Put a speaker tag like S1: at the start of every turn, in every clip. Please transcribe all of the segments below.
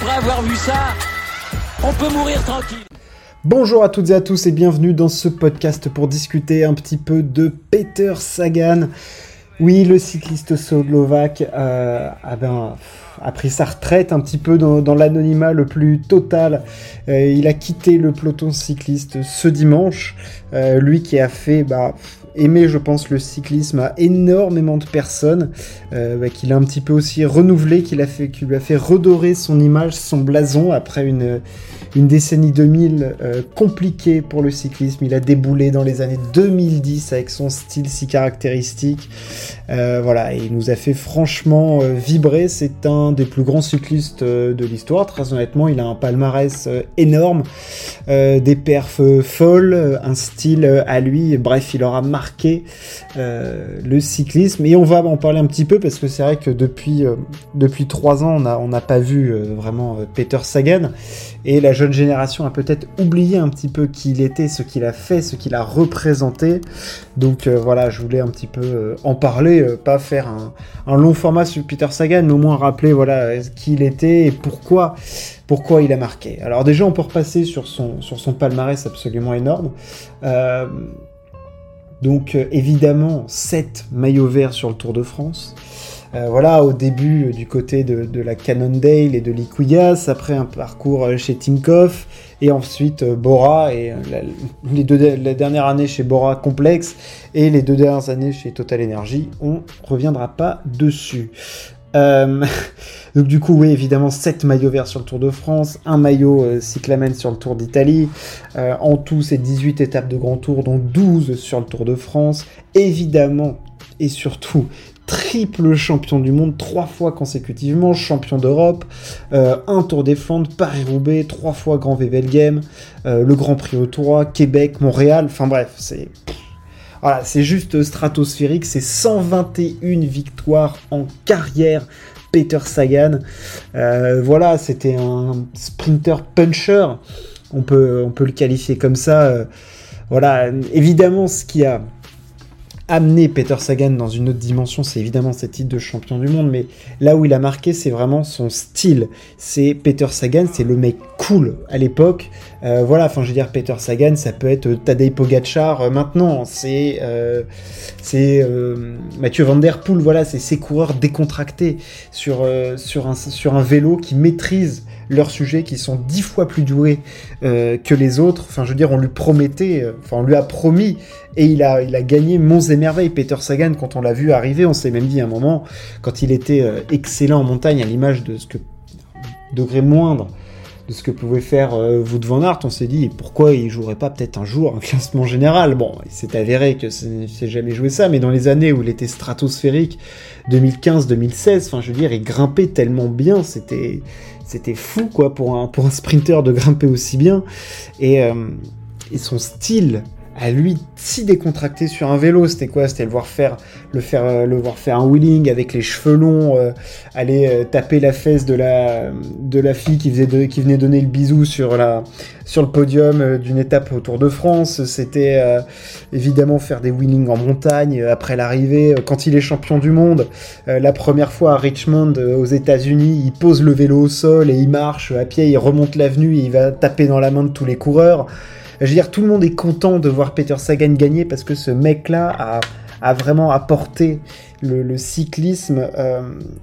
S1: après avoir vu ça, on peut mourir tranquille.
S2: Bonjour à toutes et à tous et bienvenue dans ce podcast pour discuter un petit peu de Peter Sagan. Oui, le cycliste slovaque euh, a, ben, a, pris sa retraite un petit peu dans, l'anonymat le plus total. Euh, il a quitté le peloton cycliste ce dimanche. Euh, lui qui a fait bah, aimer, je pense, le cyclisme à énormément de personnes, bah, qu'il a un petit peu aussi renouvelé, qu'il a fait, qui lui a fait redorer son image, son blason après une une décennie 2000 euh, compliquée pour le cyclisme. Il a déboulé dans les années 2010 avec son style si caractéristique. Euh, voilà, et il nous a fait franchement euh, vibrer. C'est un des plus grands cyclistes de l'histoire. Très honnêtement, il a un palmarès énorme, des perfs folles, un style à lui. Bref, il aura marqué le cyclisme. Et on va en parler un petit peu parce que c'est vrai que depuis depuis trois ans, on n'a pas vu vraiment Peter Sagan. Et la jeune génération a peut-être oublié un petit peu qui il était, ce qu'il a fait, ce qu'il a représenté. Donc euh, voilà, je voulais un petit peu euh, en parler, euh, pas faire un, long format sur Peter Sagan, mais au moins rappeler voilà qui il était et pourquoi, pourquoi il a marqué. Alors déjà, on peut repasser sur son, sur son palmarès absolument énorme. Donc évidemment, 7 maillots verts sur le Tour de France. Euh, voilà, au début euh, du côté de, la Cannondale et de Liquigas, après un parcours euh, chez Tinkoff, et ensuite Bora, et la, les deux, la dernière année chez Bora complexe, et les deux dernières années chez Total Energy, on reviendra pas dessus. donc du coup, oui, évidemment, 7 maillots verts sur le Tour de France, un maillot cyclamen sur le Tour d'Italie. en tout, c'est 18 étapes de Grand Tour, dont 12 sur le Tour de France. Évidemment, et surtout triple champion du monde trois fois consécutivement, champion d'Europe, euh, un Tour des Flandres, Paris-Roubaix, trois fois Grand VVL Game, euh, le Grand Prix au 3, Québec, Montréal, enfin bref, c'est... Voilà, c'est juste stratosphérique, c'est 121 victoires en carrière Peter Sagan. Euh, voilà, c'était un sprinter puncher, on peut, le qualifier comme ça. voilà, évidemment, ce qui a amener Peter Sagan dans une autre dimension, c'est évidemment cette titre de champion du monde, mais là où il a marqué, c'est vraiment son style. C'est Peter Sagan, c'est le mec cool à l'époque. Euh, voilà, enfin je veux dire, Peter Sagan, ça peut être Tadej Pogacar euh, maintenant, c'est euh, Mathieu Van Der Poel, voilà, c'est ces coureurs décontractés sur, sur, un, sur un vélo qui maîtrise leurs sujets qui sont dix fois plus doués euh, que les autres. Enfin, je veux dire, on lui promettait, euh, enfin, on lui a promis, et il a, il a gagné monts et merveilles. Peter Sagan, quand on l'a vu arriver, on s'est même dit à un moment, quand il était euh, excellent en montagne, à l'image de ce que degré moindre de ce que pouvait faire euh, Wout van Aert, on s'est dit pourquoi il jouerait pas peut-être un jour un classement général? Bon, il s'est avéré que c'est jamais joué ça, mais dans les années où il était stratosphérique, 2015-2016, enfin je veux dire, il grimpait tellement bien, c'était c'était fou quoi pour un pour sprinter de grimper aussi bien et, euh, et son style à lui si décontracté sur un vélo. C'était quoi? C'était le voir faire, le faire, euh, le voir faire un wheeling avec les cheveux longs, euh, aller euh, taper la fesse de la de la fille qui faisait qui venait donner le bisou sur la sur le podium d'une étape au Tour de France. C'était évidemment faire des wheelings en montagne après l'arrivée. Quand il est champion du monde, la première fois à Richmond aux États-Unis, il pose le vélo au sol et il marche à pied, il remonte l'avenue il va taper dans la main de tous les coureurs. Je veux dire, tout le monde est content de voir Peter Sagan gagner parce que ce mec-là a, vraiment apporté le, cyclisme euh,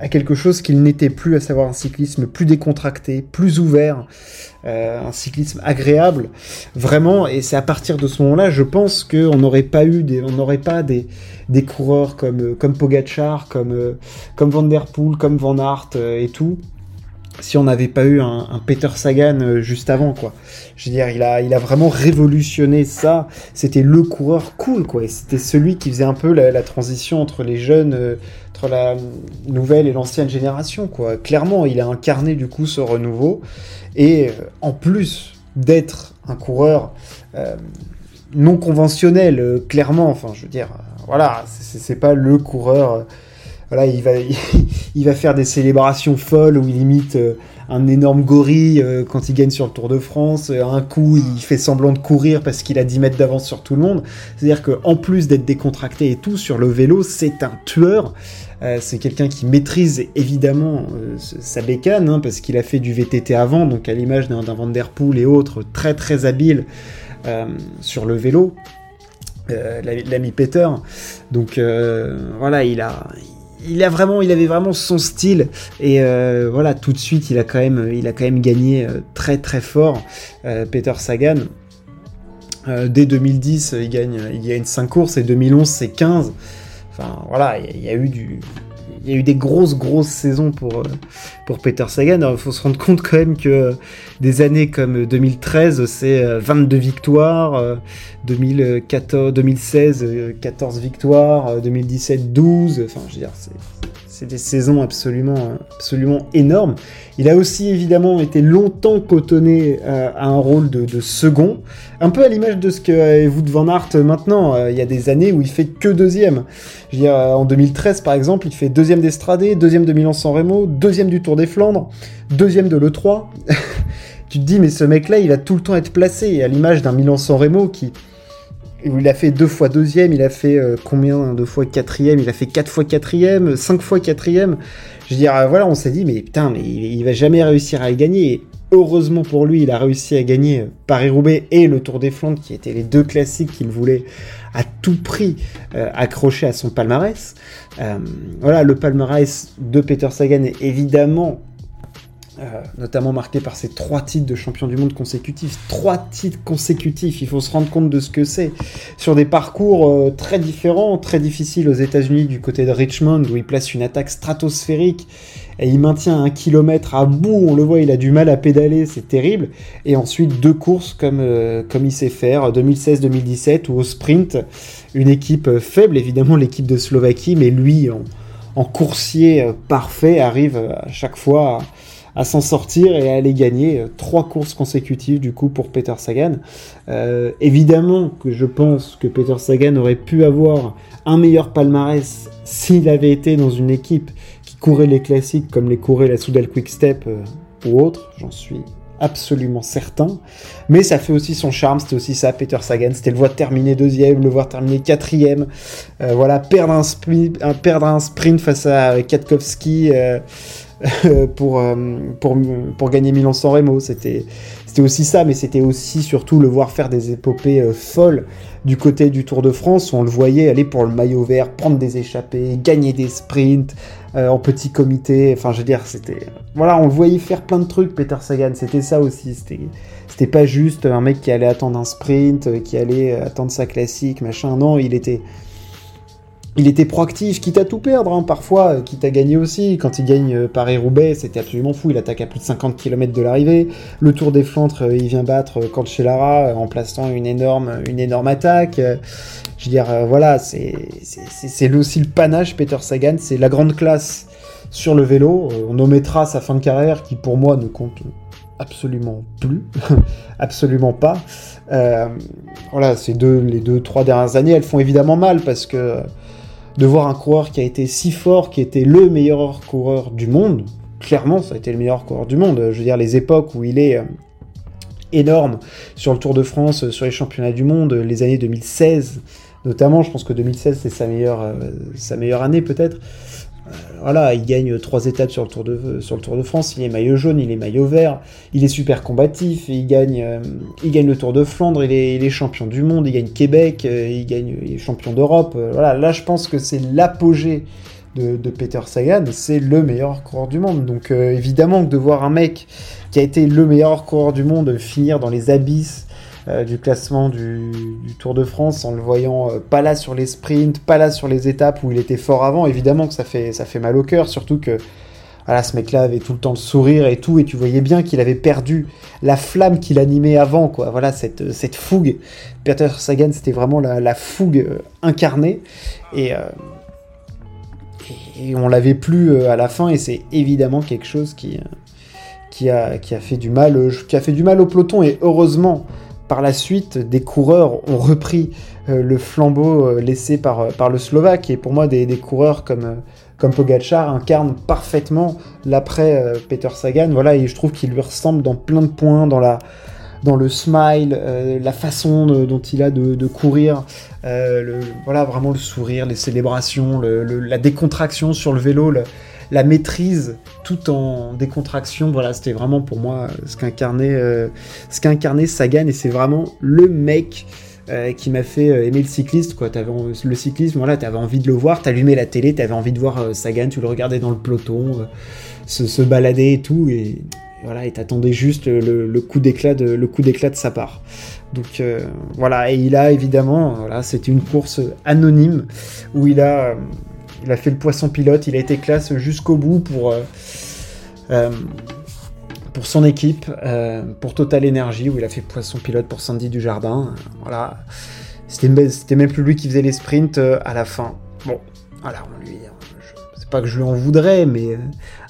S2: à quelque chose qu'il n'était plus, à savoir un cyclisme plus décontracté, plus ouvert, euh, un cyclisme agréable, vraiment. Et c'est à partir de ce moment-là, je pense qu'on n'aurait pas eu des, on n'aurait pas des, des coureurs comme comme Pogachar, comme comme Van Poel, comme Van Aert euh, et tout, si on n'avait pas eu un, Peter Sagan euh, juste avant, quoi. Je veux dire, il a, il a vraiment révolutionné ça. C'était le coureur cool, quoi. C'était celui qui faisait un peu la, transition entre les jeunes, euh, entre la nouvelle et l'ancienne génération, quoi. Clairement, il a incarné du coup ce renouveau. Et euh, en plus d'être un coureur non conventionnel, clairement, enfin, je veux dire, voilà, c'est pas le coureur voilà, il va, il va faire des célébrations folles où il imite euh, un énorme gorille quand il gagne sur le Tour de France. Un coup, il fait semblant de courir parce qu'il a 10 mètres d'avance sur tout le monde. C'est-à-dire qu'en plus d'être décontracté et tout, sur le vélo, c'est un tueur. c'est quelqu'un qui maîtrise évidemment sa bécane, hein, parce qu'il a fait du VTT avant, donc à l'image d'un Van Der Poel et autres, très très habile sur le vélo. Euh, l'ami Peter. Donc euh, voilà, il a, il a vraiment, il avait vraiment son style et euh, voilà, tout de suite, il a quand même, il a quand même gagné très très fort. Peter Sagan. dès 2010, il gagne, il gagne 5 courses et 2011 c'est 15. Enfin voilà, il y, a eu du, il y a eu des grosses, grosses saisons pour, euh, Peter Sagan. il faut se rendre compte quand même que des années comme 2013, c'est 22 euh, victoires, 2014, 2016, 14 victoires, 2017, 12. Enfin, je veux dire, c'est des saisons absolument, absolument énormes. Il a aussi évidemment été longtemps cotonné euh, à un rôle de, second, un peu à l'image de ce que vous de Van Aert maintenant. Euh, il y a des années où il fait que deuxième. Je veux dire, en 2013 par exemple, il fait deuxième d'Estradé, deuxième de Milan-San Remo, deuxième du Tour des Flandres, deuxième de l'E3. tu te dis, mais ce mec-là, il a tout le temps être placé, à l'image d'un Milan-San Remo qui il a fait deux fois deuxième, il a fait euh, combien? Deux fois quatrième, il a fait quatre fois quatrième, cinq fois quatrième. Je veux dire, euh, voilà, on s'est dit, mais putain, mais il, va jamais réussir à gagner. Et heureusement pour lui, il a réussi à gagner euh, Paris-Roubaix et le Tour des Flandres, qui étaient les deux classiques qu'il voulait à tout prix accrocher à son palmarès. voilà, le palmarès de Peter Sagan est évidemment euh, notamment marqué par ces trois titres de champion du monde consécutifs. Trois titres consécutifs, il faut se rendre compte de ce que c'est. Sur des parcours euh, très différents, très difficiles aux États-Unis, du côté de Richmond, où il place une attaque stratosphérique et il maintient un kilomètre à bout, on le voit, il a du mal à pédaler, c'est terrible. Et ensuite deux courses comme, euh, comme il sait faire, 2016-2017, ou au sprint, une équipe faible, évidemment l'équipe de Slovaquie, mais lui, en, en coursier parfait, arrive à chaque fois à à s'en sortir et à aller gagner euh, trois courses consécutives du coup pour Peter Sagan. Euh, évidemment que je pense que Peter Sagan aurait pu avoir un meilleur palmarès s'il avait été dans une équipe qui courait les classiques comme les courait la Soudal Quick Step euh, ou autre, j'en suis absolument certain. Mais ça fait aussi son charme, c'était aussi ça, Peter Sagan, c'était le voir terminer deuxième, le voir terminer quatrième, voilà, perdre un, sprint, perdre un sprint face à Katkowski, pour, pour gagner Milan-San Remo. C'était aussi ça, mais c'était aussi surtout le voir faire des épopées euh, folles du côté du Tour de France. On le voyait aller pour le maillot vert, prendre des échappées, gagner des sprints euh, en petit comité. Enfin, je veux dire, c'était. Voilà, on le voyait faire plein de trucs, Peter Sagan. C'était ça aussi. C'était pas juste un mec qui allait attendre un sprint, qui allait attendre sa classique, machin. Non, il était il était proactif, quitte à tout perdre, hein, parfois, quitte à gagner aussi. Quand il gagne euh, Paris-Roubaix, c'était absolument fou, il attaque à plus de 50 km de l'arrivée. Le Tour des Flandres, euh, il vient battre euh, Cancellara en plaçant une énorme, une énorme attaque. Je veux dire, voilà, c'est aussi le panache, Peter Sagan, c'est la grande classe sur le vélo. On omettra sa fin de carrière qui, pour moi, ne compte absolument plus, absolument pas. voilà, ces deux, les deux, trois dernières années, elles font évidemment mal parce que de voir un coureur qui a été si fort, qui était le meilleur coureur du monde. Clairement, ça a été le meilleur coureur du monde. Je veux dire, les époques où il est euh, énorme sur le Tour de France, euh, sur les championnats du monde, les années 2016 notamment, je pense que 2016 c'est sa meilleure, euh, sa meilleure année peut-être. Euh, voilà, il gagne trois étapes sur le, Tour de, France, il est maillot jaune, il est maillot vert, il est super combatif, il gagne, euh, le Tour de Flandre, il est, champion du monde, il gagne Québec, euh, il gagne est champion d'Europe. voilà, là je pense que c'est l'apogée de, de, Peter Sagan, c'est le meilleur coureur du monde. Donc évidemment que de voir un mec qui a été le meilleur coureur du monde finir dans les abysses euh, du classement du, Tour de France en le voyant euh, pas là sur les sprints, pas là sur les étapes où il était fort avant. Évidemment que ça fait, ça fait mal au cœur, surtout que voilà, ce mec-là avait tout le temps le sourire et tout, et tu voyais bien qu'il avait perdu la flamme qu'il animait avant, quoi. Voilà, cette, cette fougue. Peter Sagan, c'était vraiment la, fougue euh, incarnée, et, et on l'avait plus à la fin, et c'est évidemment quelque chose qui, qui, a, qui, a fait du mal, qui a fait du mal au peloton, et heureusement, par la suite, des coureurs ont repris euh, le flambeau euh, laissé par, euh, par le Slovaque. Et pour moi, des, coureurs comme, comme Pogachar incarne parfaitement l'après Peter Sagan. Voilà, et je trouve qu'il lui ressemble dans plein de points, dans la dans le smile, la façon dont il a de, courir, voilà vraiment le sourire, les célébrations, la décontraction sur le vélo, la maîtrise tout en décontraction. Voilà, c'était vraiment pour moi ce qu'incarnait ce qu'incarnait Sagan et c'est vraiment le mec euh, qui m'a fait euh, aimer le cycliste. Le cyclisme, voilà, t'avais envie de le voir, t'allumais la télé, t'avais envie de voir euh, Sagan, tu le regardais dans le peloton, se, balader et tout, et voilà, et t'attendais juste le, coup d'éclat de le coup d'éclat de sa part. Donc voilà, et il a évidemment, voilà, c'était une course anonyme où il a, il a fait le poisson pilote, il a été classe jusqu'au bout pour pour son équipe, euh, pour Total Energy, où il a fait poisson pilote pour Sandy du Jardin. Voilà. C'était même plus lui qui faisait les sprints euh, à la fin. Bon, voilà, lui, c'est pas que je lui en voudrais, mais euh,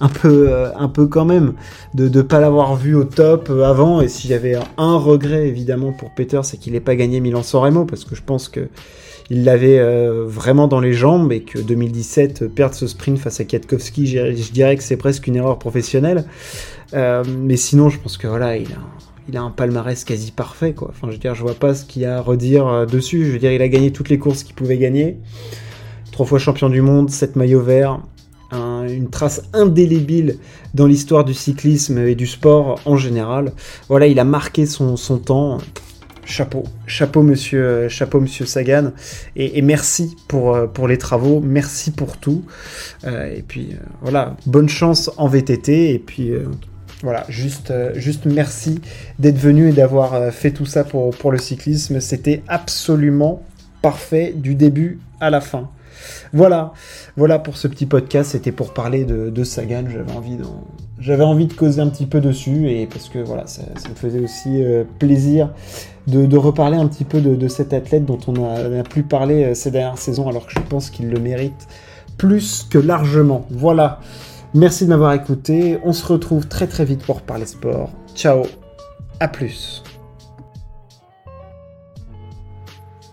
S2: un peu, un peu quand même, de ne pas l'avoir vu au top avant. Et s'il y avait un regret, évidemment, pour Peter, c'est qu'il n'ait pas gagné Milan-San parce que je pense que il l'avait vraiment dans les jambes et que 2017 perdre ce sprint face à Kwiatkowski, je dirais que c'est presque une erreur professionnelle. Euh, mais sinon, je pense que voilà, il a, un palmarès quasi parfait, quoi. Enfin, je veux dire, je vois pas ce qu'il y a à redire euh, dessus. Je veux dire, il a gagné toutes les courses qu'il pouvait gagner. Trois fois champion du monde, sept maillots verts, une trace indélébile dans l'histoire du cyclisme et du sport en général. Voilà, il a marqué son temps. Chapeau, chapeau monsieur, euh, chapeau monsieur Sagan, et, merci pour, pour les travaux, merci pour tout. et puis voilà, bonne chance en VTT, et puis voilà, juste, euh, juste merci d'être venu et d'avoir euh, fait tout ça pour, pour le cyclisme. C'était absolument parfait du début à la fin. Voilà, voilà pour ce petit podcast. C'était pour parler de, Sagan. J'avais envie, de, j'avais envie de causer un petit peu dessus et parce que voilà, ça, me faisait aussi euh, plaisir de, reparler un petit peu de, cet athlète dont on n'a plus parlé ces dernières saisons, alors que je pense qu'il le mérite plus que largement. Voilà. Merci de m'avoir écouté. On se retrouve très très vite pour parler sport. Ciao, à plus.